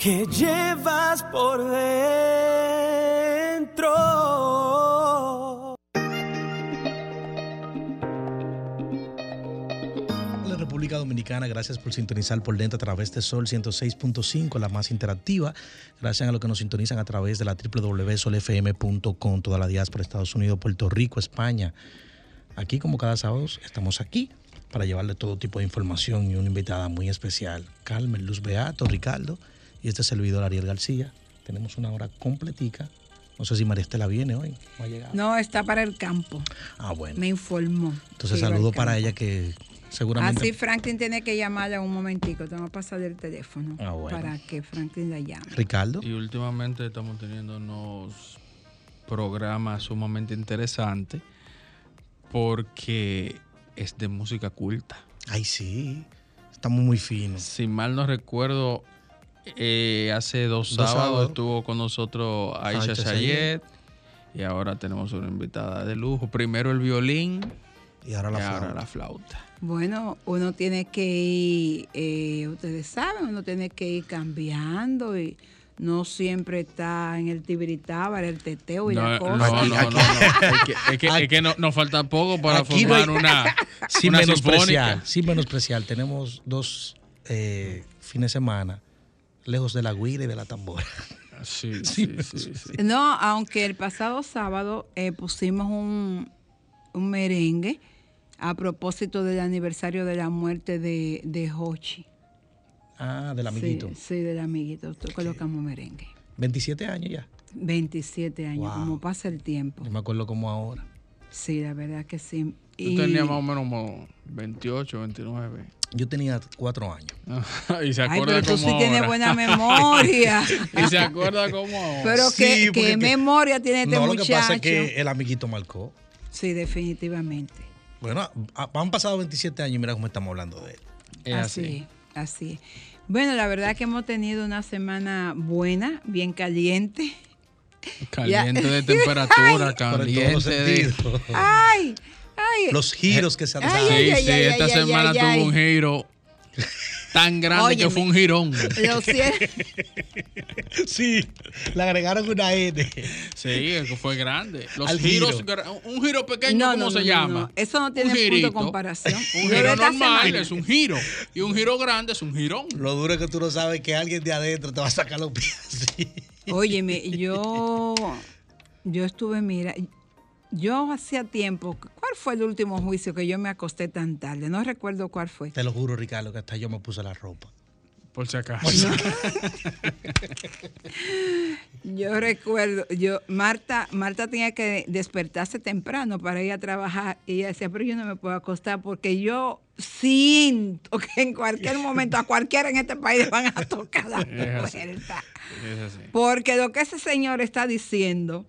que llevas por dentro. La República Dominicana, gracias por sintonizar por dentro a través de Sol 106.5, la más interactiva. Gracias a los que nos sintonizan a través de la www.solfm.com, toda la diáspora, Estados Unidos, Puerto Rico, España. Aquí, como cada sábado, estamos aquí para llevarle todo tipo de información y una invitada muy especial, Carmen Luz Beato, Ricardo, y este servidor Ariel García. Tenemos una hora completica. No sé si María Estela viene hoy. No ha llegado. No, está para el campo. Ah, bueno. Me informó. Entonces saludo para ella que seguramente... Así Franklin tiene que llamarla un momentico. Te voy a pasar el teléfono Ah, bueno. para que Franklin la llame. Ricardo. Y últimamente estamos teniendo unos programas sumamente interesantes porque es de música culta. Ay, sí. Estamos muy finos. Si mal no recuerdo, eh, hace dos, Dos sábados estuvo con nosotros Aisha Sayed y ahora tenemos una invitada de lujo. Primero el violín Y ahora la y ahora flauta. la flauta. Bueno, uno tiene que ir, eh, ustedes saben, uno tiene que ir cambiando y no siempre está en el tibiritábar, el teteo y No, la no, cosa. no, no, no. Es que, es que- es que no- nos falta poco para Aquí no formar una, Sin una menospreciar, sinfónica. sin menospreciar. Tenemos dos eh, fines de semana lejos de la guira y de la tambora. Sí, Sí, sí, sí, sí. No, aunque el pasado sábado eh, pusimos un, un merengue a propósito del aniversario de la muerte de, de Hochi. Ah, del amiguito. Sí, sí, del amiguito. Colocamos merengue. 27 años ya. 27 años, Wow. como pasa el tiempo. Yo me acuerdo como ahora. Sí, la verdad que sí. Tú tenías más o menos como 28, 29. Yo tenía cuatro años. y se Ay, acuerda pero tú como sí tienes buena memoria. y se acuerda como ahora. Pero Sí, qué, porque qué que- memoria tiene este no, lo muchacho. que pasa es que el amiguito marcó. Sí, definitivamente. Bueno, ha- han pasado 27 años y mira cómo estamos hablando de él. Es así, así. Bueno, la verdad que hemos tenido una semana buena, bien caliente. Caliente de temperatura, los caliente de... ¡Ay! ¡Ay! Los giros que se han Ay, dado. Sí, ay, ay, sí, ay, esta ay, semana ay, tuvo ay. un giro tan grande que fue un girón. Lo siento. Sí, le agregaron una N. Sí, es que fue grande. Los Al giros, giro. un giro pequeño, No, ¿cómo no, se no, llama? no. Eso no Un tiene punto de comparación. Un giro normal semana- es un giro. Y un giro grande es un girón. Lo duro es que tú no sabes que alguien de adentro te va a sacar los pies así. Óyeme, yo, yo estuve, mira, yo hacía tiempo, ¿cuál fue el último juicio que yo me acosté tan tarde? No recuerdo cuál fue. Te lo juro, Ricardo, que hasta yo me puse la ropa. Por si acaso. Yo recuerdo, yo, Marta, Marta tenía que despertarse temprano para ir a trabajar y ella decía, pero yo no me puedo acostar porque yo siento que en cualquier momento a cualquiera en este país le van a tocar la Es así. puerta. Es así. Porque lo que ese señor está diciendo,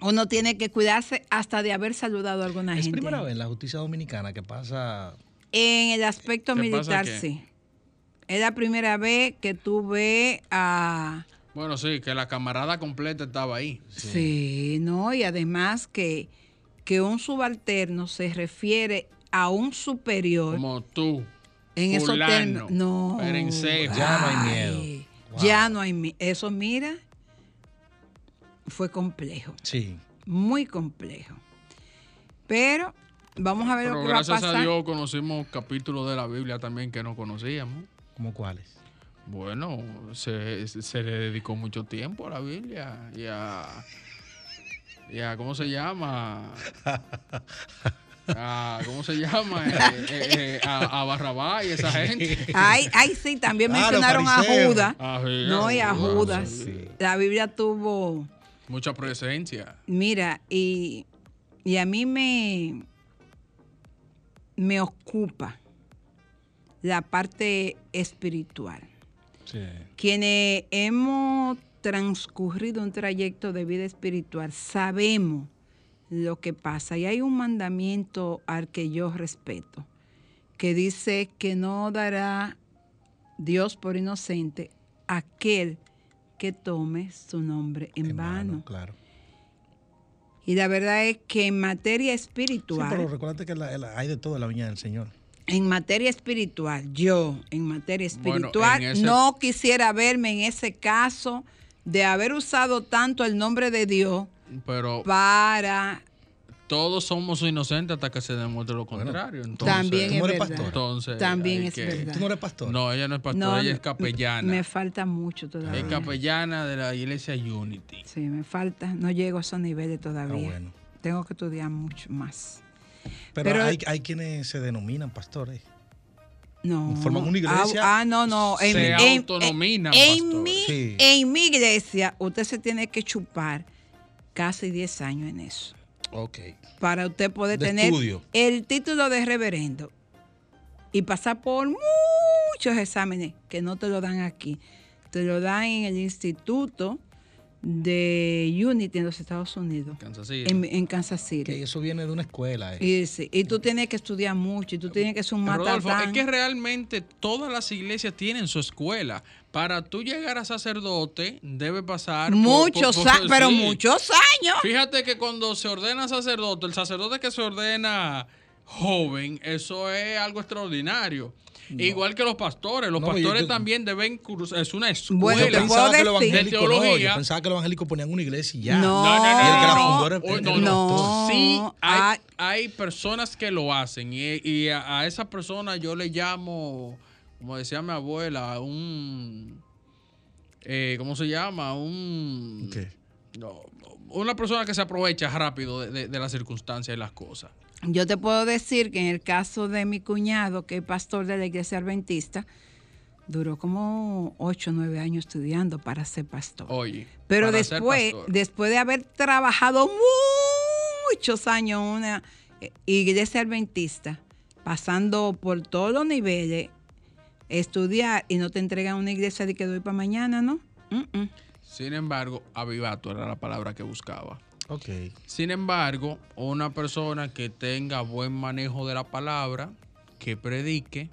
uno tiene que cuidarse hasta de haber saludado a alguna Es gente. primera vez en la justicia dominicana que pasa. En el aspecto ¿Qué pasa militar, sí. Es la primera vez que tuve a... Bueno, sí, que la camarada completa estaba ahí. Sí. no, y además que, que un subalterno se refiere a un superior Como tú. en esos fulano, términos. No. perencejo. Ya no hay ay, miedo. Wow. Ya no hay miedo. Eso, mira, fue complejo. Sí. Muy complejo. Pero vamos a ver Pero lo que va a gracias pasar. a Dios conocimos capítulos de la Biblia también que no conocíamos. ¿Cómo cuáles? Bueno, se, se le dedicó mucho tiempo a la Biblia y a, y a ¿cómo se llama? A, ¿Cómo se llama? Eh, eh, eh, a, a Barrabás y esa gente. Ay, ay, sí, también Ah, mencionaron a. Judas. Ah, sí, No, y a Judas, Judas. sí. La Biblia tuvo, Mucha presencia. mira, y, y a mí me, me ocupa la parte espiritual. Sí. Quienes hemos transcurrido un trayecto de vida espiritual, sabemos lo que pasa. Y hay un mandamiento al que yo respeto, que dice que no dará Dios por inocente aquel que tome su nombre en, vano. Claro. Y la verdad es que en materia Sí, espiritual, pero recuérdate que la- la- hay de todo en la viña del Señor. En materia espiritual, yo en materia Bueno, espiritual en ese- no quisiera verme en ese caso de haber usado tanto el nombre de Dios Pero para todos somos inocentes hasta que se demuestre lo contrario. entonces, también ¿tú no eres pastor? Entonces, También hay es que- verdad. ¿Tú no eres pastor? No, ella no es pastora, No, ella es capellana. Me falta mucho todavía. es capellana de la iglesia Unity. Sí, me falta. No llego a esos niveles Ah, todavía. bueno. Tengo que estudiar mucho más. Pero, Pero- hay, hay quienes se denominan pastores. No. Forman una iglesia, Ah, ah, no, no. En, se en- autonominan en, pastores. mi, Sí. en mi iglesia, usted se tiene que chupar casi 10 años en eso. Ok. Para usted poder De tener estudio. el título de reverendo y pasar por muchos exámenes que no te lo dan aquí. Te lo dan en el instituto de Unity en los Estados Unidos, Kansas City. en, en Kansas City. Que eso viene de una escuela. eh. Y, sí, y tú tienes que estudiar mucho y tú tienes que ser un Rodolfo, es que realmente todas las iglesias tienen su escuela. Para tú llegar a sacerdote, debe pasar muchos por- por- años, pero sí. muchos años. Fíjate que cuando se ordena sacerdote, el sacerdote que se ordena joven, eso es algo extraordinario. Igual que los pastores, los No, pastores yo- también deben cruzar, es una escuela. Bueno, Yo te puedo pensaba que los evangélicos De no, teología. yo pensaba que los evangélicos ponían una iglesia y ya. No. No, no, no, Y el que la no, fundó era- no, el. Sí, hay, hay- hay personas que lo hacen y, y a, a esa persona yo le llamo, como decía mi abuela, un... eh, ¿Cómo se llama? Un... ¿Qué? no, una persona que se aprovecha rápido de, de- de las circunstancias y las cosas. Yo te puedo decir que en el caso de mi cuñado, que es pastor de la iglesia adventista, duró como 8 o 9 años estudiando para ser pastor. Oye. Pero después, pastor. después de haber trabajado muchos años en una eh, iglesia adventista, pasando por todos los niveles, estudiar y no te entregan una iglesia de que doy para mañana, ¿no? Sin embargo, avivato era la palabra que buscaba. Ok. Sin embargo, una persona que tenga buen manejo de la palabra, que predique,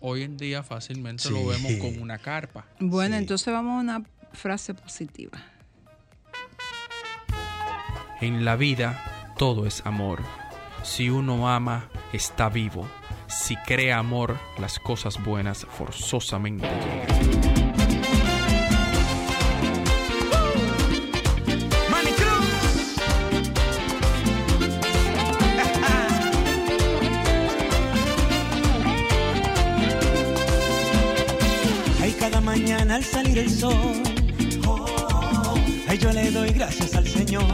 hoy en día fácilmente lo vemos con una carpa. Bueno, Sí. entonces vamos a una frase positiva. En la vida todo es amor. Si uno ama, está vivo. Si crea amor, las cosas buenas forzosamente llegan. Salir el sol, oh, ay, yo le doy gracias al Señor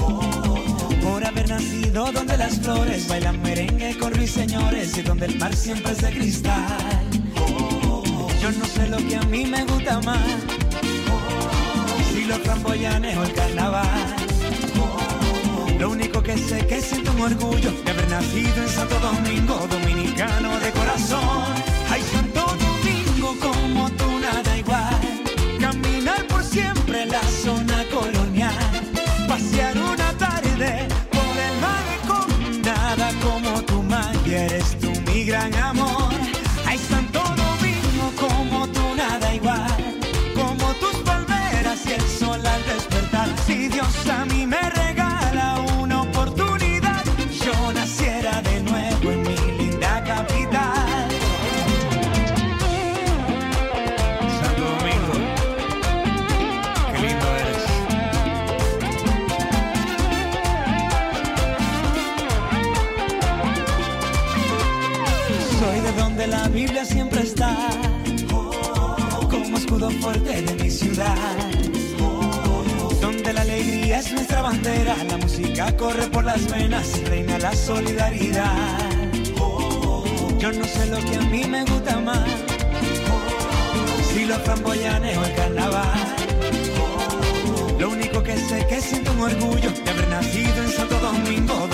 oh, por haber nacido donde las flores bailan merengue con ruiseñores y donde el mar siempre es de cristal. Oh, yo no sé lo que a mí me gusta más, si los framboyanes o el carnaval. Lo único que sé que siento un orgullo de haber nacido en Santo Domingo, dominicano de corazón. Fuerte de mi ciudad. Donde la alegría es nuestra bandera, la música corre por las venas reina la solidaridad. Yo no sé lo que a mí me gusta más, si los framboyanes o el carnaval. Lo único que sé que siento un orgullo de haber nacido en Santo Domingo,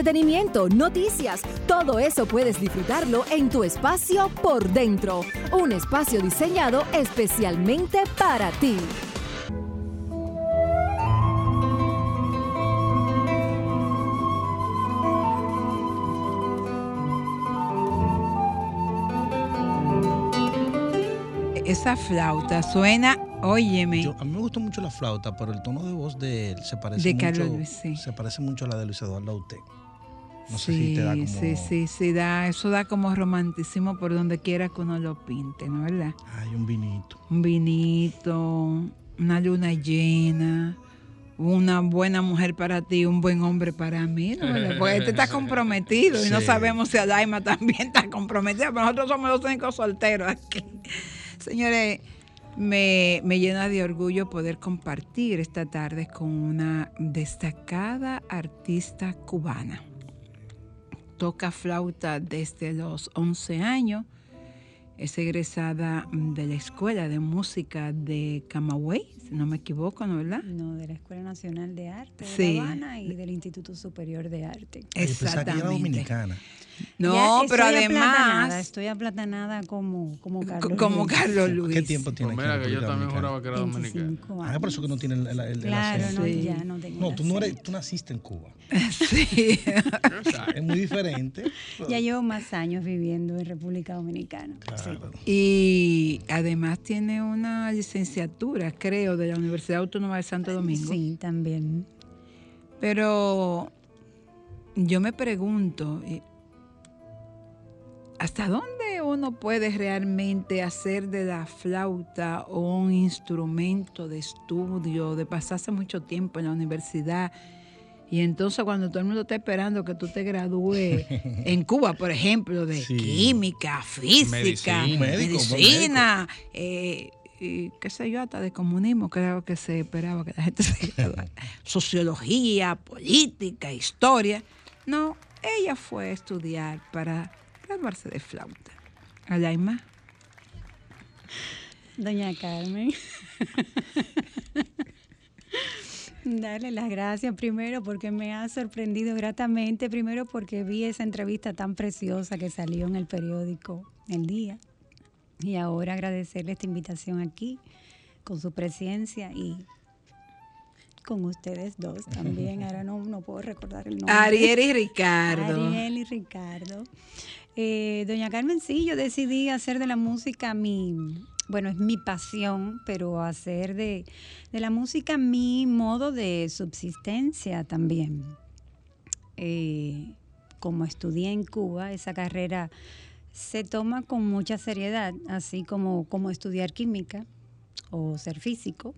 entretenimiento, noticias, todo eso puedes disfrutarlo en tu espacio por dentro. Un espacio diseñado especialmente para ti. Esa flauta suena, óyeme. Yo- a mí me gustó mucho la flauta, pero el tono de voz de él se parece De mucho. Luis, sí. Se parece mucho a la de Luis Eduardo Aute. No sé sí, si te da como. sí, sí, sí, da, eso da como romanticismo por donde quiera que uno lo pinte, ¿no es verdad? Ay, un vinito. Un vinito, una luna llena, una buena mujer para ti, un buen hombre para mí, ¿no es verdad? Porque este está comprometido y no sabemos si Adaima también está comprometida, pero nosotros somos los únicos solteros aquí. Señores, me, me llena de orgullo poder compartir esta tarde con una destacada artista cubana. Toca flauta desde los 11 años. Es egresada mm, de la Escuela de Música de Camagüey, si no me equivoco, ¿no verdad? No, de la Escuela Nacional de Arte de Sí. La Habana y del Instituto Superior de Arte. Ay, yo pensaba que ella era dominicana. No, Ya pero estoy aplatanada, además, estoy aplatanada como, como Carlos co- como Luis. Carlos Luis. ¿Qué tiempo tiene Pues aquí mira, que yo también juraba que era dominicano. 25 Ah, por eso que no tiene el, el, el Claro, acento. no, Sí. ya no tengo No, tú no eres, tú naciste en Cuba. Sí. Es muy diferente. Ya llevo más años viviendo en República Dominicana. Sí. Claro. Y además tiene una licenciatura, creo, de la Universidad Autónoma de Santo Domingo. Sí, también. Pero yo me pregunto, eh, ¿hasta dónde uno puede realmente hacer de la flauta un instrumento de estudio, de pasarse mucho tiempo en la universidad? Y entonces cuando todo el mundo está esperando que tú te gradúes en Cuba, por ejemplo, de Sí. química, física, medicina, eh, y qué sé yo, hasta de comunismo, creo que se esperaba que la gente se graduara. Sociología, política, historia. No, ella fue a estudiar para graduarse de flauta. Alaima. Doña Carmen. Darle las gracias primero porque me ha sorprendido gratamente, primero porque vi esa entrevista tan preciosa que salió en el periódico El Día y ahora agradecerle esta invitación aquí con su presencia y con ustedes dos también. Ahora no, no puedo recordar el nombre. Ariel y Ricardo. Ariel y Ricardo. Eh, Doña Carmen, sí, yo decidí hacer de la música mi, bueno, es mi pasión, pero hacer de, de la música mi modo de subsistencia también. Eh, como estudié en Cuba, esa carrera se toma con mucha seriedad, así como, como estudiar química o ser físico.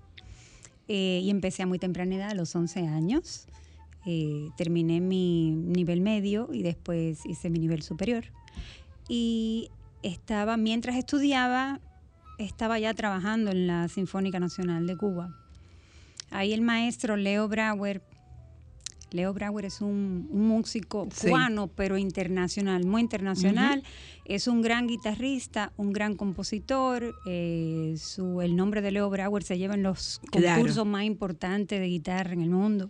Eh, y empecé a muy temprana edad, a los 11 años. Eh, terminé mi nivel medio y después hice mi nivel superior. Y estaba, mientras estudiaba, estaba ya trabajando en la Sinfónica Nacional de Cuba. Ahí el maestro Leo Brauer, Leo Brauer es un, un músico Sí. cubano, pero internacional, muy internacional. Es un gran guitarrista, un gran compositor. eh, su, el nombre de Leo Brauer se lleva en los Claro. concursos más importantes de guitarra en el mundo.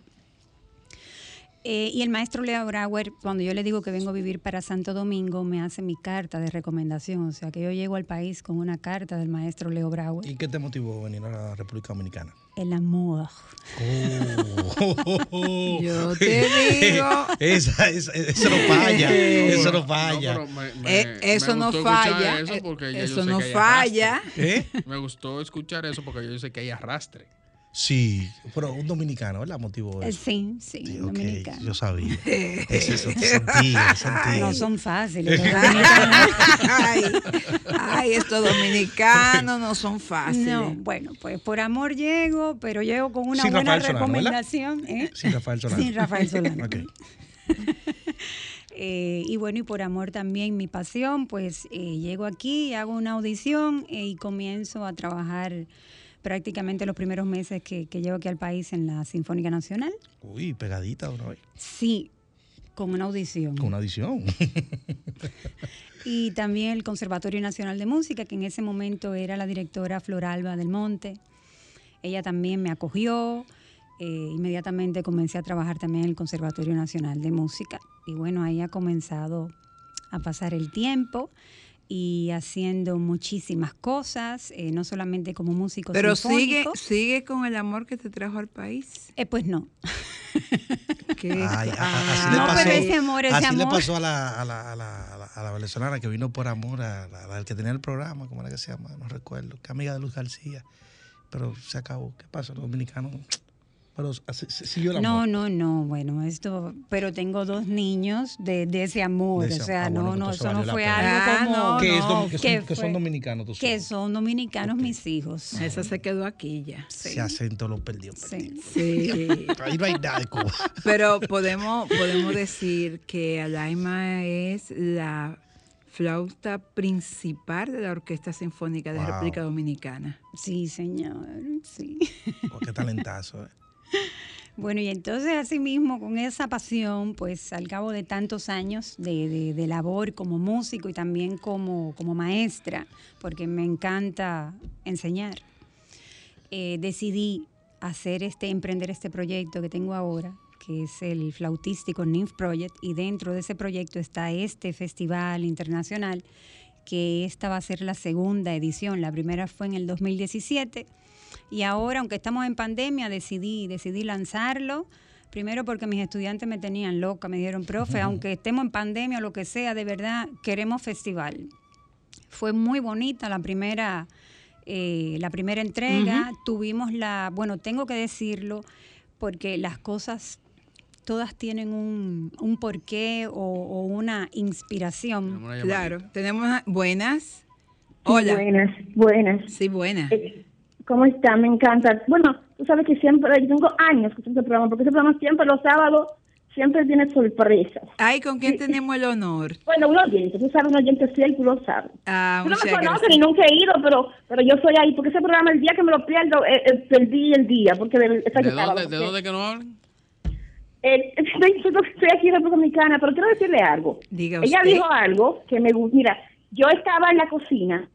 Eh, y el maestro Leo Brauer, cuando yo le digo que vengo a vivir para Santo Domingo, me hace mi carta de recomendación. O sea, que yo llego al país con una carta del maestro Leo Brauer. ¿Y qué te motivó a venir a la República Dominicana? El amor. Oh. Yo te digo. Esa, esa- eso no falla. Eso no falla. pero me- me- Eh, eso me no falla. Eso, eh, eso sé no falla. ¿Eh? Me gustó escuchar eso porque yo sé que hay arrastre. Sí, pero un dominicano, ¿verdad? Motivó Eh, eso. Sí, sí, Sí, dominicano. yo sabía. Es eso, sentía, sentía. No son fáciles. Ay, ay, estos dominicanos no son fáciles. No, bueno, pues por amor llego, pero llego con una Sin buena Rafael Solano, ¿verdad? recomendación. ¿eh? Sin Rafael Solano. Sin Rafael Solano. Ok. Eh, y bueno, y por amor también, mi pasión, pues eh, llego aquí, hago una audición eh, y comienzo a trabajar prácticamente los primeros meses que, que llevo aquí al país en la Sinfónica Nacional. Uy, pegadita una vez. Sí, con una audición. Con una adición. Y también el Conservatorio Nacional de Música, que en ese momento era la directora Floralba del Monte. Ella también me acogió. eh, inmediatamente comencé a trabajar también en el Conservatorio Nacional de Música. Y bueno, ahí ha comenzado a pasar el tiempo y haciendo muchísimas cosas, eh, no solamente como músico Pero sigue, sigue con el amor que te trajo al país. Eh, pues no. Ay, ah, así le No, pasó, pero ese amor, ese así le amor. pasó a la, a, la, a, la, a la- a la venezolana que vino por amor, a la, a la que tenía el programa, ¿cómo era que se llama? No recuerdo, que amiga de Luz García. Pero se acabó. ¿Qué pasa? Los dominicanos. Pero así- se- siguió el No, amor. no, no, bueno, esto, pero tengo dos niños de, de ese amor, De ese- o sea, ah, no, bueno, no, entonces eso no fue algo Ah, como no, que, es no, dom- que, son, que son dominicanos, tus que hijos. son dominicanos mis hijos. Esa se quedó aquí ya. Ese acento lo perdió. Sí. Sí. Ahí no hay nada de Cuba. Pero podemos, podemos decir que Alaima es la flauta principal de la Orquesta Sinfónica de Wow. República Dominicana. Sí, señor, sí. Oh, qué talentazo. eh. Bueno, y entonces así mismo, con esa pasión, pues al cabo de tantos años de labor como músico y también como, como maestra, porque me encanta enseñar, eh, decidí hacer este, emprender este proyecto que tengo ahora, que es el flautístico NIMF Project, y dentro de ese proyecto está este festival internacional, que esta va a ser la segunda edición. La primera fue en el 2017 y ahora, aunque estamos en pandemia, decidí, decidí lanzarlo. Primero porque mis estudiantes me tenían loca, me dijeron, profe, aunque estemos en pandemia o lo que sea, de verdad queremos festival. Fue muy bonita la primera, eh, la primera entrega. Tuvimos la, bueno, tengo que decirlo, porque las cosas todas tienen un, un porqué o, o una inspiración. Tenemos una Claro, tenemos buenas. Hola. Buenas, buenas. Sí, buenas. Eh, ¿Cómo está? Me encanta. Bueno, tú sabes que siempre, yo tengo años escuchando ese programa, porque ese programa siempre los sábados siempre tiene sorpresas. Ay, ¿con quién tenemos el honor? Bueno, un oyente, tú sabes, un oyente fiel, tú lo sabes. Ah, tú no me gracias. ni nunca he ido, pero pero yo soy ahí, porque ese programa, el día que me lo pierdo, eh, eh, perdí el día, porque de, está ¿De sábado, dónde, ¿De porque, dónde que no hablan? eh, estoy, estoy aquí en República Dominicana, pero quiero decirle algo. Diga Ella usted. dijo algo que me gusta. Mira, yo estaba en la cocina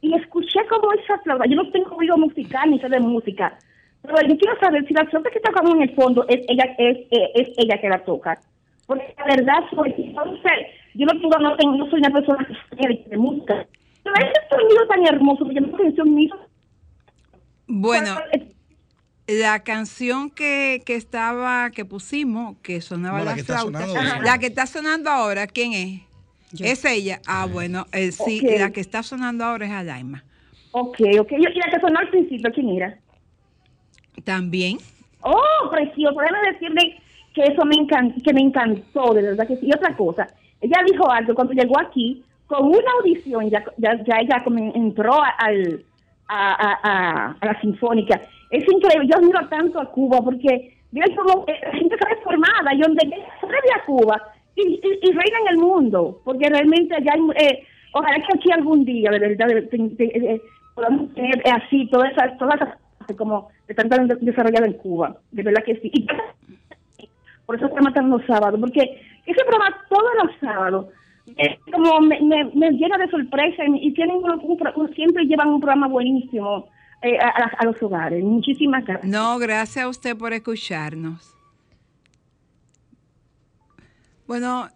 y escuché como esa flauta, yo no tengo oído musical ni sé de música, pero yo quiero saber si la flauta que está como en el fondo es ella es, es, es ella que la toca. Porque la verdad soy, entonces, yo no, puedo, no, tengo, no soy una persona que de música. Pero ese sonido tan hermoso, que la atención mío. Bueno, la canción que, que estaba, que pusimos, que sonaba No, la la, que está flauta, sonando la que está sonando ahora, ¿quién es? Yo. Es ella. Ah, bueno, eh, sí, la que está sonando ahora es Alaima. Ok, ok. Y y la que sonó al principio, ¿quién era? También. Oh, precioso. Déjame decirle que eso me encantó, que me encantó, de verdad que sí. Y otra cosa, ella dijo algo cuando llegó aquí, con una audición, ya, ya, ya ella como entró a- al, a, a, a- a la sinfónica. Es increíble, yo admiro tanto a Cuba porque, mira cómo eh, la gente está reformada, y donde a Cuba, y, y, y reina en el mundo, porque realmente allá eh, ojalá que aquí algún día, de verdad, podamos tener eh, así todas esas, todas esas como están tan de- desarrolladas en Cuba, de verdad que sí. Por eso se matan los sábados, porque ese programa todos los sábados es como me, me, me llena de sorpresa y, tienen un- un siempre llevan un programa buenísimo eh, a los hogares. Muchísimas gracias. No, gracias a usted por escucharnos. Bueno,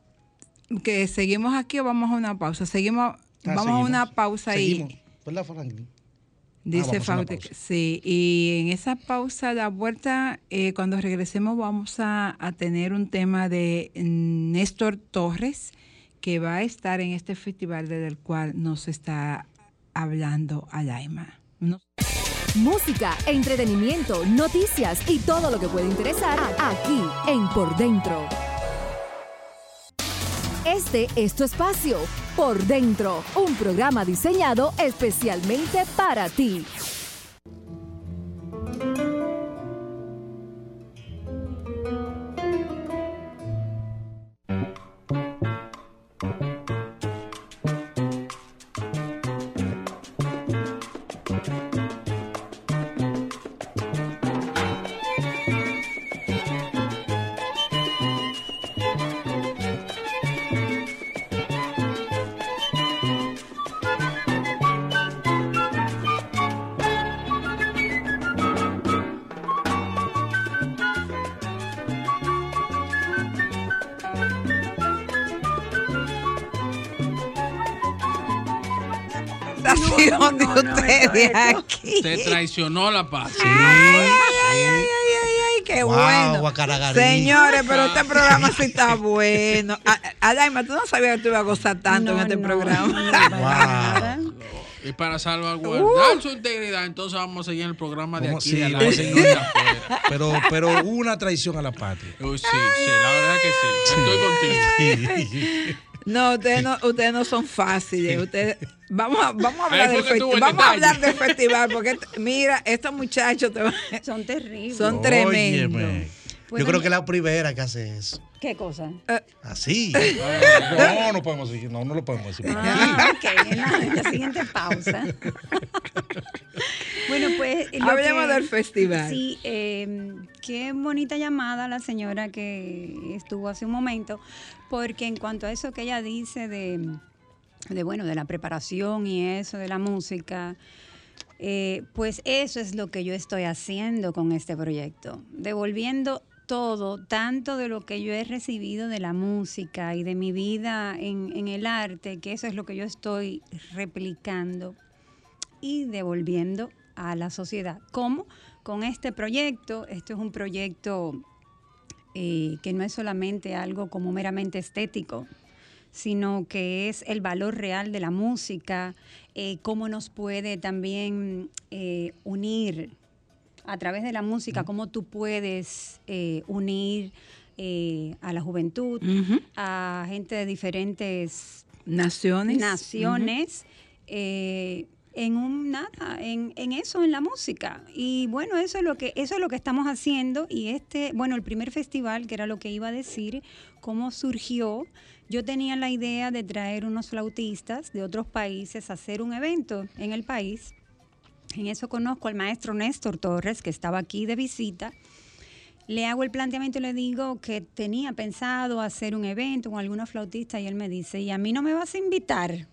que seguimos aquí o vamos a una pausa. Seguimos, Ah, vamos a una pausa Seguimos. y ¿Verdad, Franklin? dice vamos a una Faute, sí, y en esa pausa, la vuelta, eh, cuando regresemos vamos a, a tener un tema de Néstor Torres, que va a estar en este festival desde el cual nos está hablando Alaima. No- Música, entretenimiento, noticias y todo lo que puede interesar aquí en Por Dentro. Este es tu espacio, Por Dentro, un programa diseñado especialmente para ti. Ustedes aquí. Te traicionó la paz. Ay, ay, ay, ay, ay, ay, qué Wow, bueno. Guacaragarí. Señores, pero este programa sí está bueno. Adaima, tú no sabías que tú ibas a gozar tanto en No, este no, programa. no, para Wow. Y para salvaguardar su integridad, entonces vamos a seguir el programa de aquí, sí, de la a de afuera. Pero, pero una traición a la patria. Uy, sí, sí, la verdad que sí. Estoy contigo. No, ustedes no, ustedes no son fáciles. Ustedes, vamos, a, vamos a hablar, del, fue que festi- tuvo el vamos a hablar del festival, porque mira, estos muchachos te van- Son terribles. son tremendos. Óyeme. Bueno, Yo creo que es la primera que hace eso. ¿Qué cosa? Así. No, no podemos decir, no, no lo podemos decir. Ah, ok, en la, en la siguiente pausa. bueno, pues. lo Hablemos del festival. Sí, eh, qué bonita llamada la señora que estuvo hace un momento, porque en cuanto a eso que ella dice de, de bueno, de la preparación y eso, de la música. eh, pues eso es lo que yo estoy haciendo con este proyecto, devolviendo todo, tanto de lo que yo he recibido de la música y de mi vida en, el arte, que eso es lo que yo estoy replicando y devolviendo a la sociedad. ¿Cómo? Con este proyecto, esto es un proyecto eh, que no es solamente algo como meramente estético, sino que es el valor real de la música, eh, cómo nos puede también eh, unir a través de la música, cómo tú puedes eh, unir eh, a la juventud, a gente de diferentes Naciones. naciones eh, en un nada, en, en eso, en la música. Y bueno, eso es lo que, eso es lo que estamos haciendo. Y este, bueno, el primer festival, que era lo que iba a decir, cómo surgió. Yo tenía la idea de traer unos flautistas de otros países a hacer un evento en el país. En eso conozco al maestro Néstor Torres, que estaba aquí de visita. Le hago el planteamiento y le digo que tenía pensado hacer un evento con algunos flautistas y él me dice, ¿y a mí no me vas a invitar?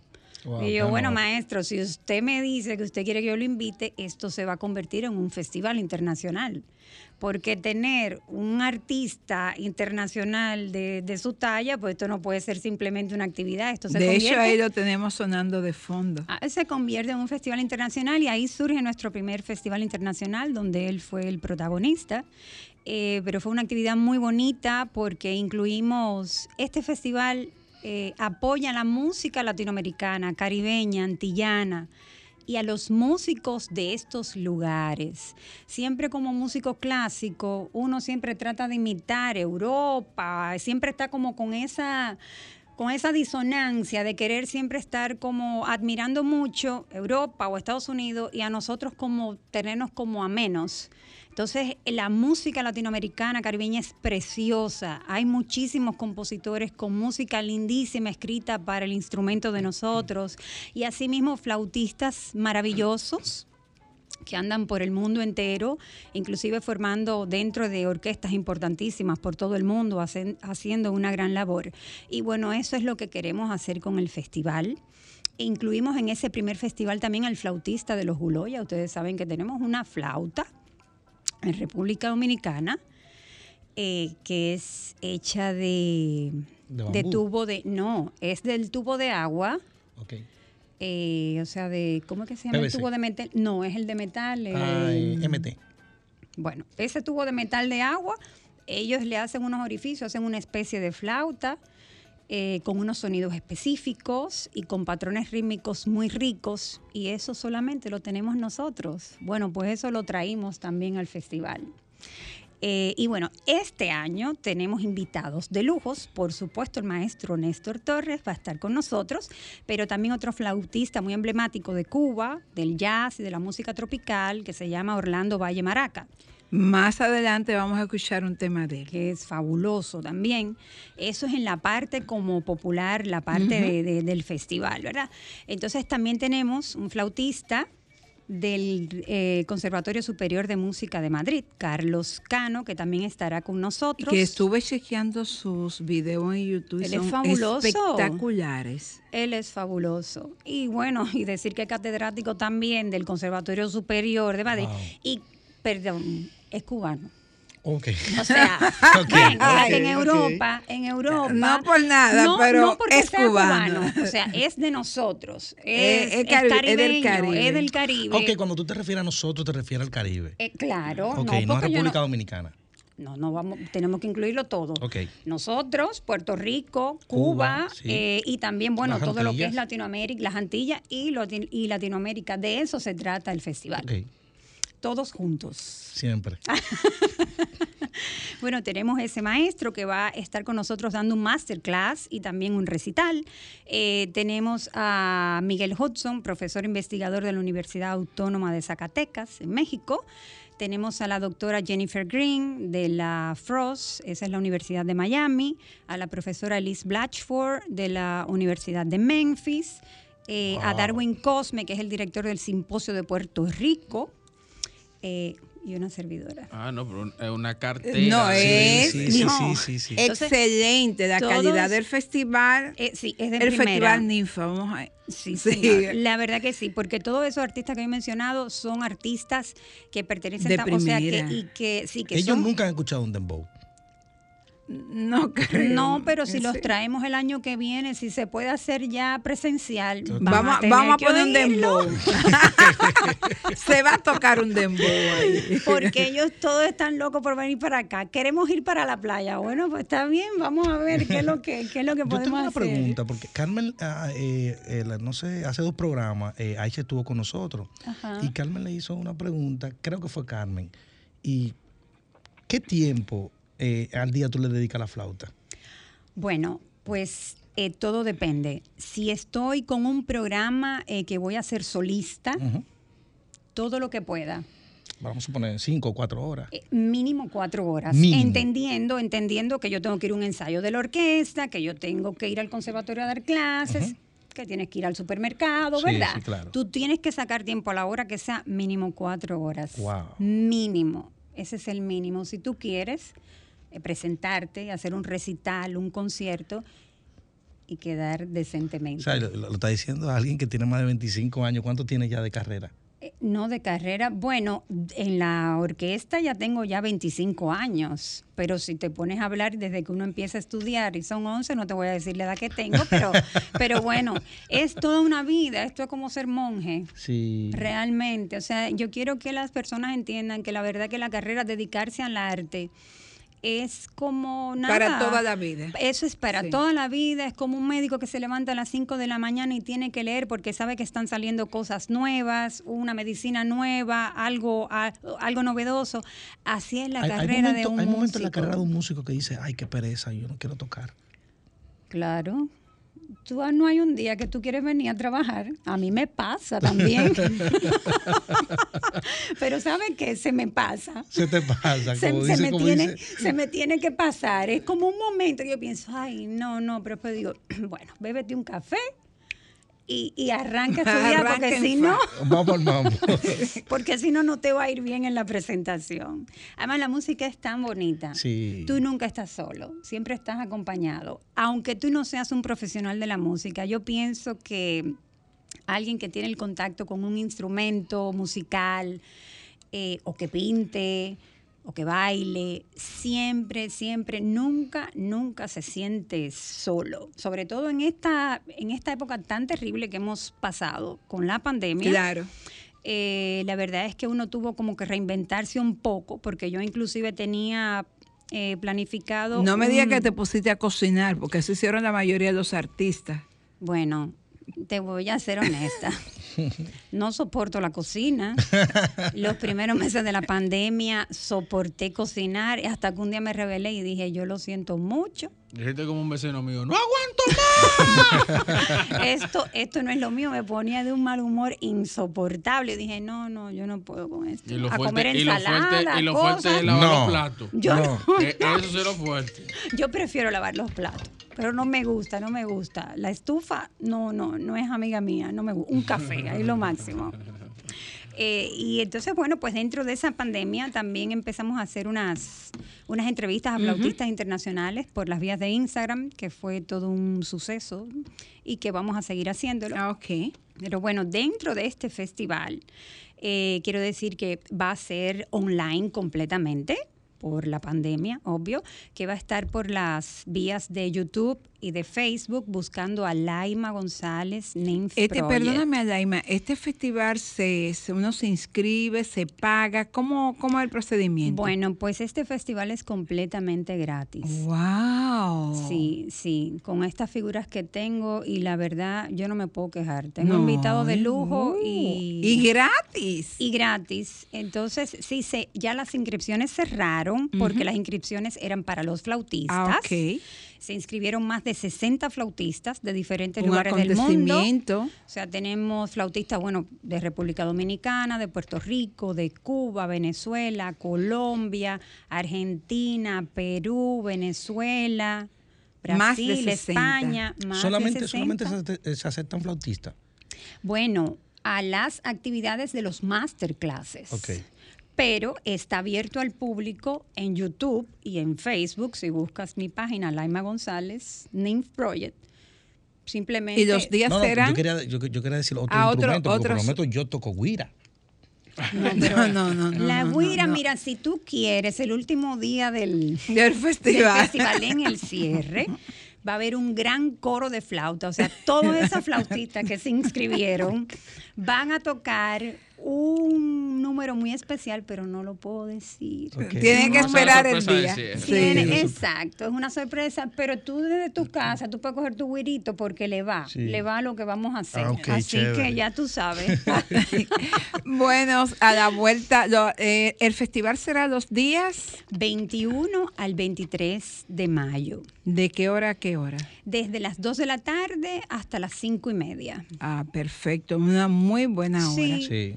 Wow, y yo, bueno, no. maestro, si usted me dice que usted quiere que yo lo invite, esto se va a convertir en un festival internacional. Porque tener un artista internacional de, de su talla, pues esto no puede ser simplemente una actividad, esto se De hecho, ahí lo tenemos sonando de fondo. Ah, se convierte en un festival internacional y ahí surge nuestro primer festival internacional donde él fue el protagonista. Eh, pero fue una actividad muy bonita porque incluimos este festival eh, apoya la música latinoamericana, caribeña, antillana y a los músicos de estos lugares. Siempre como músico clásico, uno siempre trata de imitar Europa, siempre está como con esa con esa disonancia de querer siempre estar como admirando mucho Europa o Estados Unidos y a nosotros como tenernos como a menos. Entonces, la música latinoamericana, caribeña es preciosa. Hay muchísimos compositores con música lindísima escrita para el instrumento de nosotros y asimismo flautistas maravillosos que andan por el mundo entero, inclusive formando dentro de orquestas importantísimas por todo el mundo, hacen- haciendo una gran labor. Y bueno, eso es lo que queremos hacer con el festival. Incluimos en ese primer festival también al flautista de los Guloya. Ustedes saben que tenemos una flauta en República Dominicana eh, que es hecha de, ¿De tubo de... No, es del tubo de agua. Ok. eh, o sea, de... ¿Cómo es que se llama el tubo de metal? No, es el de metal. Ay, eh, MT. bueno, ese tubo de metal de agua, ellos le hacen unos orificios, hacen una especie de flauta eh, con unos sonidos específicos y con patrones rítmicos muy ricos y eso solamente lo tenemos nosotros. Bueno, pues eso lo traímos también al festival. Eh, y bueno, este año tenemos invitados de lujos, por supuesto el maestro Néstor Torres va a estar con nosotros, pero también otro flautista muy emblemático de Cuba, del jazz y de la música tropical, que se llama Orlando Valle Maraca Más adelante vamos a escuchar un tema de él. que es fabuloso también. Eso es en la parte como popular, la parte de- de- del festival, ¿verdad? Entonces también tenemos un flautista del eh, Conservatorio Superior de Música de Madrid, Carlos Cano, que también estará con nosotros. Que estuve chequeando sus videos en YouTube. Él es son fabuloso. espectaculares. Él es fabuloso. Y bueno, y decir que es catedrático también del Conservatorio Superior de Madrid. Wow. Y, perdón, es cubano. Ok. O sea, Ok, ven, ok, que en. Europa, en Europa. No por nada, no- pero no porque es sea cubano. O sea, es de nosotros. Eh, Es, es es cari- es del caribeño, Caribe. es del Caribe. Ok, cuando tú te refieres a nosotros, te refieres al Caribe. Eh, claro, Ok, no, no, a República no, Dominicana. no, no vamos, tenemos que incluirlo todo. Ok. Nosotros, Puerto Rico, Cuba, Cuba, sí. eh, y también, bueno, Las todo lo que es Latinoamérica, las Antillas y Latinoamérica. De eso se trata el festival. Todos juntos. Siempre. Bueno, tenemos ese maestro que va a estar con nosotros dando un masterclass y también un recital. Eh, tenemos a Miguel Hudson, profesor investigador de la Universidad Autónoma de Zacatecas, en México. Tenemos a la doctora Jennifer Green de la Frost, esa es la Universidad de Miami, a la profesora Liz Blatchford de la Universidad de Memphis, eh, a. Darwin Cosme, que es el director del Simposio de Puerto Rico, eh, y una servidora. Ah, no, pero es una cartera. No, es sí, sí, no. sí, sí, sí. Entonces, Excelente la todos- calidad del festival. Eh, sí, es de el primera. festival Ninfa, vamos a Sí, Sí. señor. La verdad que sí, porque todos esos artistas que he mencionado son artistas que pertenecen De a- o sea que y que sí que Ellos son nunca han escuchado un dembow. No creo. no, pero si los Sí. traemos el año que viene, si se puede hacer ya presencial, Vamos, a- tener vamos a que poner un dembow. Se va a tocar un dembow ahí. Porque ellos todos están locos por venir para acá. Queremos ir para la playa. Bueno, pues está bien, vamos a ver qué es lo que, qué es lo que Yo podemos tengo una hacer. pregunta, porque Carmen, ah, eh, eh, la- no sé, hace dos programas, eh, estuvo con nosotros. Ajá. Y Carmen le hizo una pregunta, creo que fue Carmen. ¿Y qué tiempo eh, al día tú le dedicas a la flauta? Bueno, pues eh, todo depende. Si estoy con un programa eh, que voy a ser solista, todo lo que pueda. Vamos a suponer cinco o cuatro horas. Eh, Mínimo cuatro horas, Mínimo. entendiendo, entendiendo que yo tengo que ir a un ensayo de la orquesta, que yo tengo que ir al conservatorio a dar clases, que tienes que ir al supermercado, Sí, ¿verdad? sí, claro. Tú tienes que sacar tiempo a la hora que sea mínimo cuatro horas. Wow. Mínimo, ese es el mínimo. Si tú quieres presentarte, hacer un recital, un concierto y quedar decentemente. O sea, lo, lo está diciendo alguien que tiene más de 25 años. ¿Cuánto tiene ya de carrera? Eh, No de carrera. Bueno, en la orquesta ya tengo ya 25 años, pero si te pones a hablar desde que uno empieza a estudiar y son 11, no te voy a decir la edad que tengo, pero, pero bueno, es toda una vida, esto es como ser monje. Sí. Realmente, o sea, yo quiero que las personas entiendan que la verdad que la carrera, dedicarse al arte, es como nada. Para toda la vida. Eso es para Sí. toda la vida. Es como un médico que se levanta a las 5 de la mañana y tiene que leer porque sabe que están saliendo cosas nuevas, una medicina nueva, algo, a- algo novedoso. Así es la hay, hay carrera momento- de un hay momentos músico. en la carrera de un músico que dice, ay, qué pereza, yo no quiero tocar. Claro. Tú ah, no hay un día que tú quieres venir a trabajar. A mí me pasa también. Pero ¿sabe qué? Se me pasa. Se te pasa, Se, como se dice, me como tiene, dice. se me tiene que pasar. Es como un momento que yo pienso, ay, no, no, pero después digo, bueno, bébete un café y, y arranca a estudiar, porque si no, Vamos mambo. porque si no, no te va a ir bien en la presentación. Además, la música es tan bonita. Sí. Tú nunca estás solo, siempre estás acompañado. Aunque tú no seas un profesional de la música, yo pienso que alguien que tiene el contacto con un instrumento musical eh, o que pinte o que baile, siempre, siempre, nunca, nunca se siente solo. Sobre todo en esta, en esta época tan terrible que hemos pasado con la pandemia. Claro. Eh, la verdad es que uno tuvo como que reinventarse un poco, porque yo inclusive tenía eh, planificado... No me digas un- que te pusiste a cocinar, porque eso hicieron la mayoría de los artistas. Bueno, te voy a ser honesta. No soporto la cocina. Los primeros meses de la pandemia soporté cocinar hasta que un día me rebelé y dije, yo lo siento mucho. Dijiste como un vecino mío, no aguanto más. Esto, esto no es lo mío. Me ponía de un mal humor insoportable. Y dije, no, no, yo no puedo con esto. Y lo a comer fuerte, y lo ensalada, fuerte, y lo fuerte es lavar No. los platos. Yo No. no, Eh, Eso es lo fuerte. Yo prefiero lavar los platos, pero no me gusta, no me gusta. La estufa, no, no, no es amiga mía, no me gusta. Un café, ahí lo máximo. Eh, y entonces, bueno, pues dentro de esa pandemia también empezamos a hacer unas, unas entrevistas a flautistas internacionales por las vías de Instagram, que fue todo un suceso y que vamos a seguir haciéndolo. Ah, ok. Pero bueno, dentro de este festival, eh, quiero decir que va a ser online completamente por la pandemia, obvio, que va a estar por las vías de YouTube y de Facebook buscando a Laima González Nymph Este, Project. perdóname, Alaima, este festival se, se- uno se inscribe, se paga, ¿cómo, cómo es el procedimiento? Bueno, pues este festival es completamente gratis. Wow. Sí, sí, con estas figuras que tengo y la verdad yo no me puedo quejar. Tengo No, invitados de lujo uh, y, y gratis. y gratis. Entonces, sí, se, ya las inscripciones cerraron porque las inscripciones eran para los flautistas. Ah, ok. Se inscribieron más de 60 flautistas de diferentes Un lugares del mundo. O sea, tenemos flautistas, bueno, de República Dominicana, de Puerto Rico, de Cuba, Venezuela, Colombia, Argentina, Perú, Venezuela, Más de Brasil, 60. España. Más de solamente 60. solamente se, ace- se aceptan flautistas. Bueno, a las actividades de los masterclasses. Ok. Pero está abierto al público en YouTube y en Facebook. Si buscas mi página, Laima González, Nymph Project, simplemente. Y los días No, no, serán. yo, quería, yo, yo quería decir otro Ah, otro- instrumento, porque por otros- lo menos yo toco guira. No, no, no. no, La guira, no, no. mira, si tú quieres, el último día del, Del del festival. festival en el cierre, va a haber un gran coro de flauta. O sea, todas esas flautistas que se inscribieron van a tocar un número muy especial, pero no lo puedo decir. Tienen que esperar el día. Sí. Tiene- exacto, es una sorpresa, pero tú desde tu casa, tú puedes coger tu guirito porque le va, Sí. le va a lo que vamos a hacer. Ah, Así chévere. que ya tú sabes. Bueno, a la vuelta, lo- eh, el festival será los días. 21 al 23 de mayo, ¿De qué hora a qué hora? desde las 2 de la tarde hasta las 5 y media. Ah, perfecto. Una muy buena hora. Sí. Sí.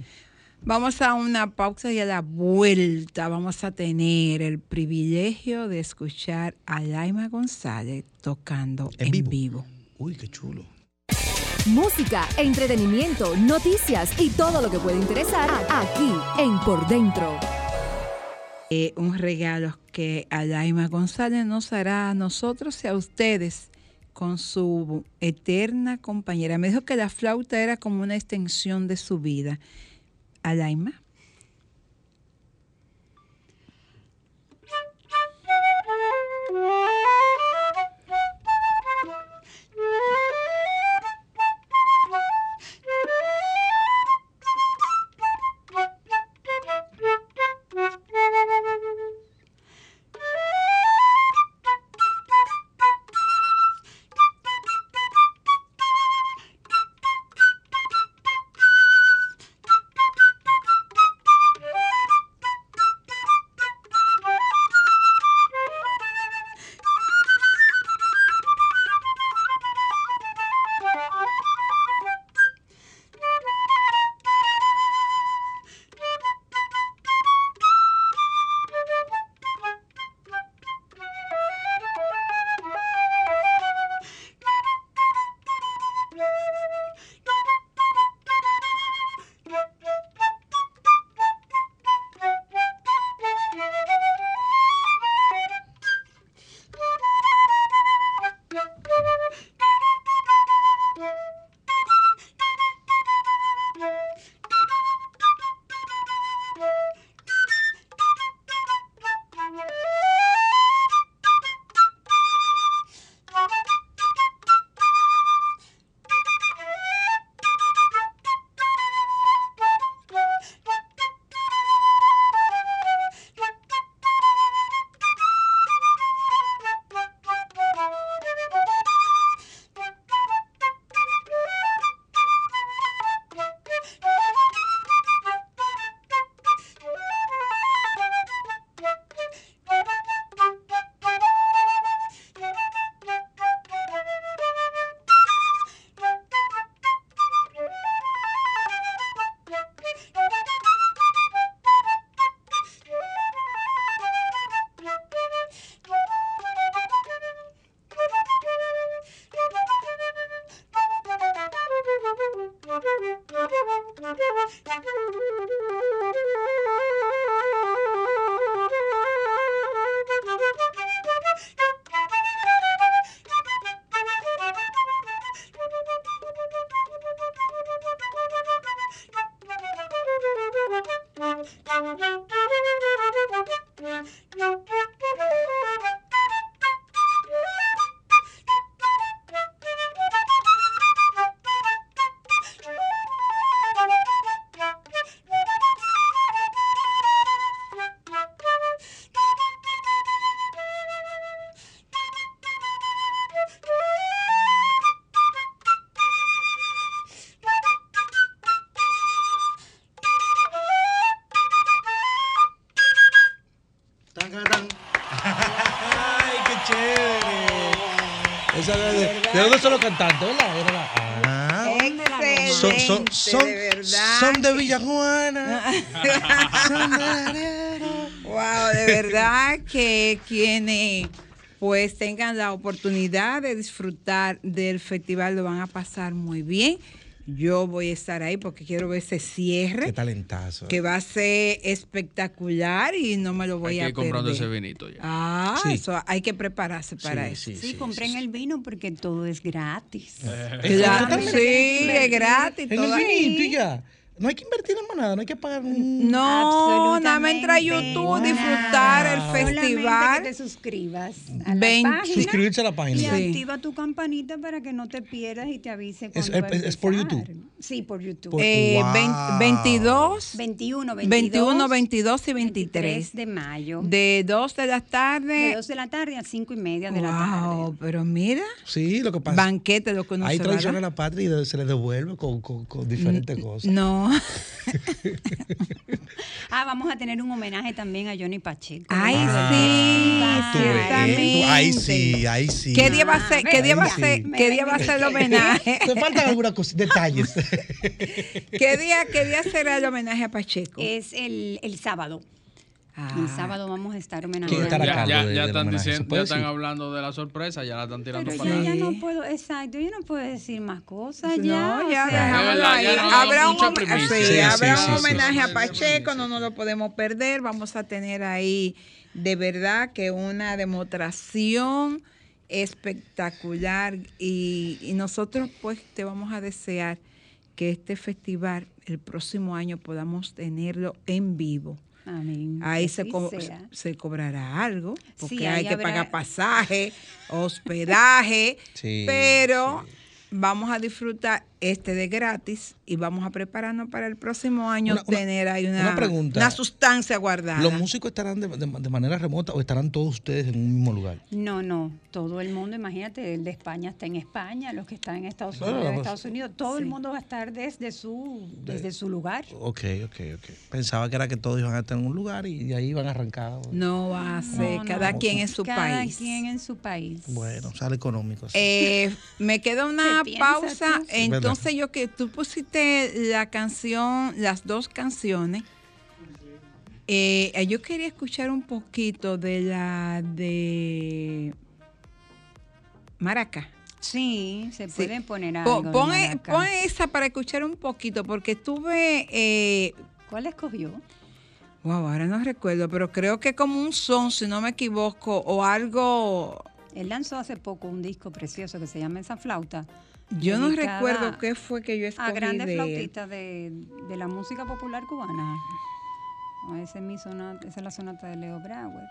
Vamos a una pausa y a la vuelta vamos a tener el privilegio de escuchar a Laima González tocando En en, vivo. vivo. Uy, qué chulo. Música, entretenimiento, noticias y todo lo que puede interesar aquí en Por Dentro. Eh, un regalo que Alaima González nos hará a nosotros y a ustedes con su eterna compañera. Me dijo que la flauta era como una extensión de su vida. Alaima. Son los cantantes? ¿Verdad? La- ah. Excelente, Son, son, son, de verdad. son de Villajuana. son de Laredo. Wow, de verdad que quienes pues tengan la oportunidad de disfrutar del festival lo van a pasar muy bien. Yo voy a estar ahí porque quiero ver ese Qué cierre talentazo. que va a ser espectacular y no me lo voy Hay que a ir comprando perder. ese vinito ya. Ah, Sí. eso hay que prepararse para Sí, eso. sí, Sí, sí, compren sí. el vino porque todo es gratis. Claro, Totalmente. sí, es gratis. En el todo vinito y ya. No hay que invertir en más nada, no hay que pagar un... No, nada más entra a YouTube, disfrutar el festival. que te suscribas a la página Suscribirse a la y página. Sí. activa tu campanita para que no te pierdas y te avise Es- cuando a es- es por. YouTube. Sí, por YouTube. Por- Eh, Wow. vein- 22, 21, 22, 21, 22 y 23. de mayo. De 2 de la De tarde. 2 de la tarde a 5 y media de la tarde. Wow, pero mira, Sí, lo que pasa banquete lo que uno Hay tradición en la patria y de- se le devuelve con, con- con diferentes cosas. No. Ah, vamos a tener un homenaje también a Johnny Pacheco. Ay, Ah, sí, ciertamente. ahí sí, ahí sí. ¿Qué día va a ser? ¿Qué día va a ser? sí. ¿Qué día va a ser el homenaje? Te faltan algunas cosas, detalles. ¿Qué día, qué día será el homenaje a Pacheco? Es el, el sábado. Ah. El sábado vamos a estar ¿Quién homenajeando. Ya, ya, ya están, diciendo, ya están hablando de la sorpresa, ya la están tirando Pero para ya, ya no puedo, exacto, yo no puedo decir más cosas No, ya. o ya, sea, verdad, ya no habrá un, sí, Sí, habrá sí, homenaje a Pacheco, no nos lo podemos perder. Vamos a tener ahí de verdad que una demostración espectacular y, y nosotros pues te vamos a desear que este festival el próximo año podamos tenerlo en vivo. Amén. Ahí se, así co- sea. se cobrará algo, porque Sí, hay que habrá- pagar pasaje, hospedaje, Sí, pero sí. vamos a disfrutar este de gratis y vamos a prepararnos para el próximo año Una- una- tener ahí una, una pregunta. una sustancia guardada. ¿Los músicos estarán de, de- de manera remota o estarán todos ustedes en un mismo lugar? No, no, todo el mundo, imagínate, el de España está en España, los que están en Estados Unidos, en pues- Estados Unidos, todo el mundo va a estar desde su, desde su lugar. Ok, ok, ok. Pensaba que era que todos iban a estar en un lugar y de ahí iban a arrancar. No va a ser, No, cada no. quien en su Cada país. quien en su país. Bueno, sale económico. sí. Eh, me queda una ¿Qué piensas pausa. tú? Entonces yo que tú pusiste la canción, las dos canciones. Eh, yo quería escuchar un poquito de la de Maraca. Sí, se Sí. pueden poner Po- algo. Pon, maraca. pon esa para escuchar un poquito, porque estuve, eh, ¿Cuál escogió? wow, ahora no recuerdo, pero creo que como un son, si no me equivoco, o algo, Él lanzó hace poco un disco precioso que se llama Esa Flauta. Yo no recuerdo qué fue que yo escogí A grandes de flautistas de, de la música popular cubana. Esa es, mi sonata, esa es la sonata de Leo Brauer.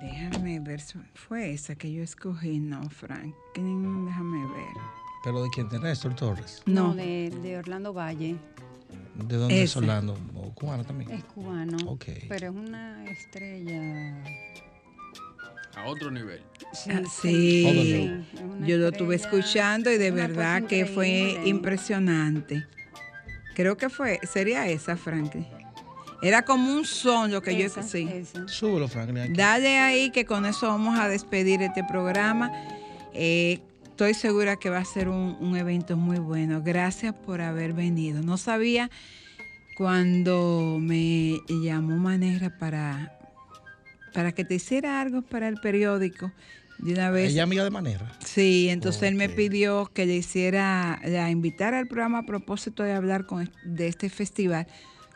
Déjame ver, fue esa que yo escogí, no, Franklin, déjame ver. ¿Pero de quién? ¿De Néstor Torres? No, de, de Orlando Valle. ¿De dónde es. Orlando? ¿O cubano también? Es cubano. Ok. Pero es una estrella. A otro nivel. Sí, Ah, sí, yo lo estuve escuchando y de verdad que fue impresionante. Creo que fue, sería esa, Franklin. Era como un son lo que Esa, yo sí. Súbelo, Franklin. aquí. Dale ahí que con eso vamos a despedir este programa. Eh, estoy segura que va a ser un, un evento muy bueno. Gracias por haber venido. No sabía cuando me llamó Manera para, para que te hiciera algo para el periódico De una vez. Ella amiga de manera. Sí, entonces él me pidió que le hiciera, la invitara al programa a propósito de hablar con, de este festival.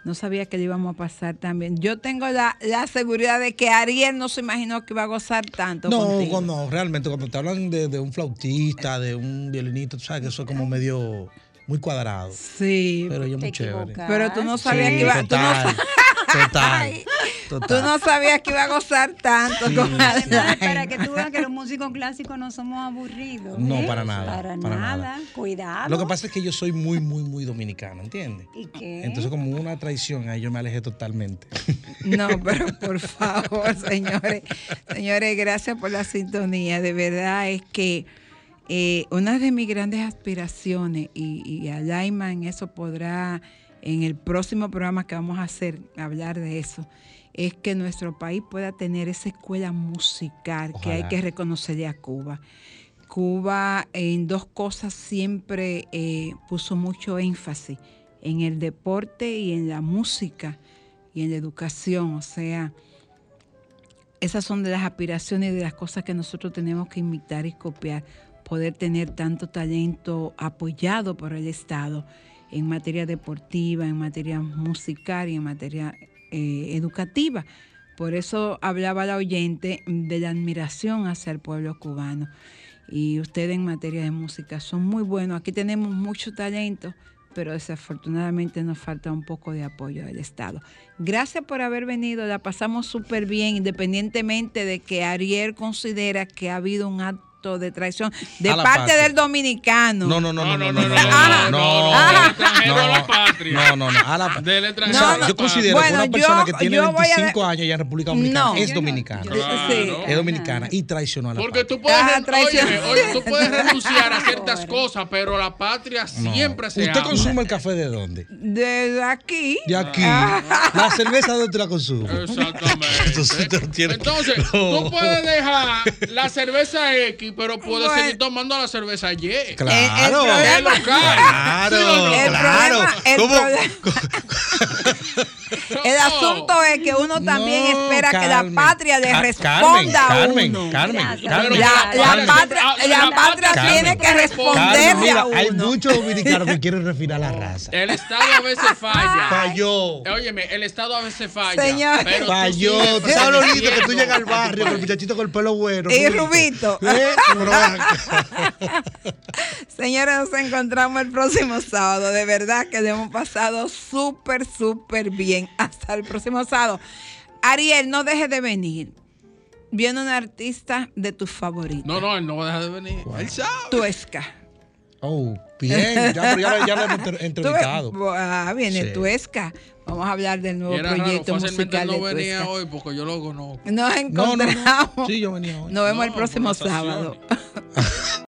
No sabía que le íbamos a pasar también. Yo tengo la, la seguridad de que Ariel no se imaginó que iba a gozar tanto No, contigo. cuando, realmente, cuando te hablan de, de un flautista, de un violinista, tú sabes que eso es como medio muy cuadrado. Sí, Pero es muy chévere. equivocas. pero tú no sabías Sí, que iba, tú no, total, total, tú no sabías que iba a gozar tanto con Además, para que tú veas que los músicos clásicos no somos aburridos. No, ¿eh? para nada, Para, para nada. nada. Cuidado. Lo que pasa es que yo soy muy, muy, muy dominicano, ¿entiendes? ¿Y qué? Entonces, como una traición, ahí yo me alejé totalmente. No, pero por favor, señores, señores, gracias por la sintonía. De verdad es que eh, una de mis grandes aspiraciones, y, y Alaima en eso podrá, en el próximo programa que vamos a hacer, hablar de eso, es que nuestro país pueda tener esa escuela musical que hay que reconocerle a Cuba. Cuba en dos cosas siempre eh, puso mucho énfasis, en el deporte y en la música y en la educación. O sea, esas son de las aspiraciones y de las cosas que nosotros tenemos que imitar y copiar, poder tener tanto talento apoyado por el Estado en materia deportiva, en materia musical y en materia eh, educativa. Por eso hablaba la oyente de la admiración hacia el pueblo cubano. Y ustedes en materia de música son muy buenos. Aquí tenemos mucho talento, pero desafortunadamente nos falta un poco de apoyo del Estado. Gracias por haber venido, la pasamos súper bien, independientemente de que Ariel considera que ha habido un acto de traición de parte patria. del dominicano. No, no, no, no, no, no, no, no, no, Del extranjero a la patria. no, no, no, a la Del O sea, yo considero Bueno, que una persona yo- que tiene yo voy a 25 de- años ya en República Dominicana No. es dominicana. Claro. Sí. Es dominicana y traicionó a la Porque patria. tú puedes, Ah, oye, tú puedes renunciar a ciertas cosas, pero la patria No. siempre se ¿Usted ama. consume el café de dónde? De aquí. De aquí. Ah. La cerveza de dónde la consume. Exactamente. Entonces, tú puedes dejar la cerveza X, pero Bueno. seguir tomando la cerveza Y. Claro. El- problema-. Claro, ¿Sí o no? El claro. problema- el ¿Cómo? El asunto es que uno también No, espera que la patria le Ca- responda Carmen, a uno. Carmen. Carmen, La, patria, Ah, la tiene que Carmen, responderle mira, a hay uno. muchos dominicanos que quieren refinar la raza. El Estado a veces falla. Falló. Óyeme, el Estado a veces falla. Señor. pero tú Falló. Tú sabes lo lindo que tú llegas al barrio con el muchachito con el pelo bueno. Y Rubito. ¿Eh? Señores, nos encontramos el próximo sábado. De verdad que le hemos pasado súper, súper bien. Hasta el próximo sábado. Ariel, no dejes de venir. Viene un artista de tus favoritos. No, no, él no deja de venir. Él sabe. Tuesca. Oh, bien. Ya, ya, ya lo hemos entre- Tú entrevistado. Ah, viene Sí. Tuesca. Vamos a hablar del nuevo era raro, proyecto fácilmente musical no de venía hoy porque yo lo conozco. Nos No, no, encontramos. no. Sí, yo venía hoy. Nos vemos el No, próximo sábado.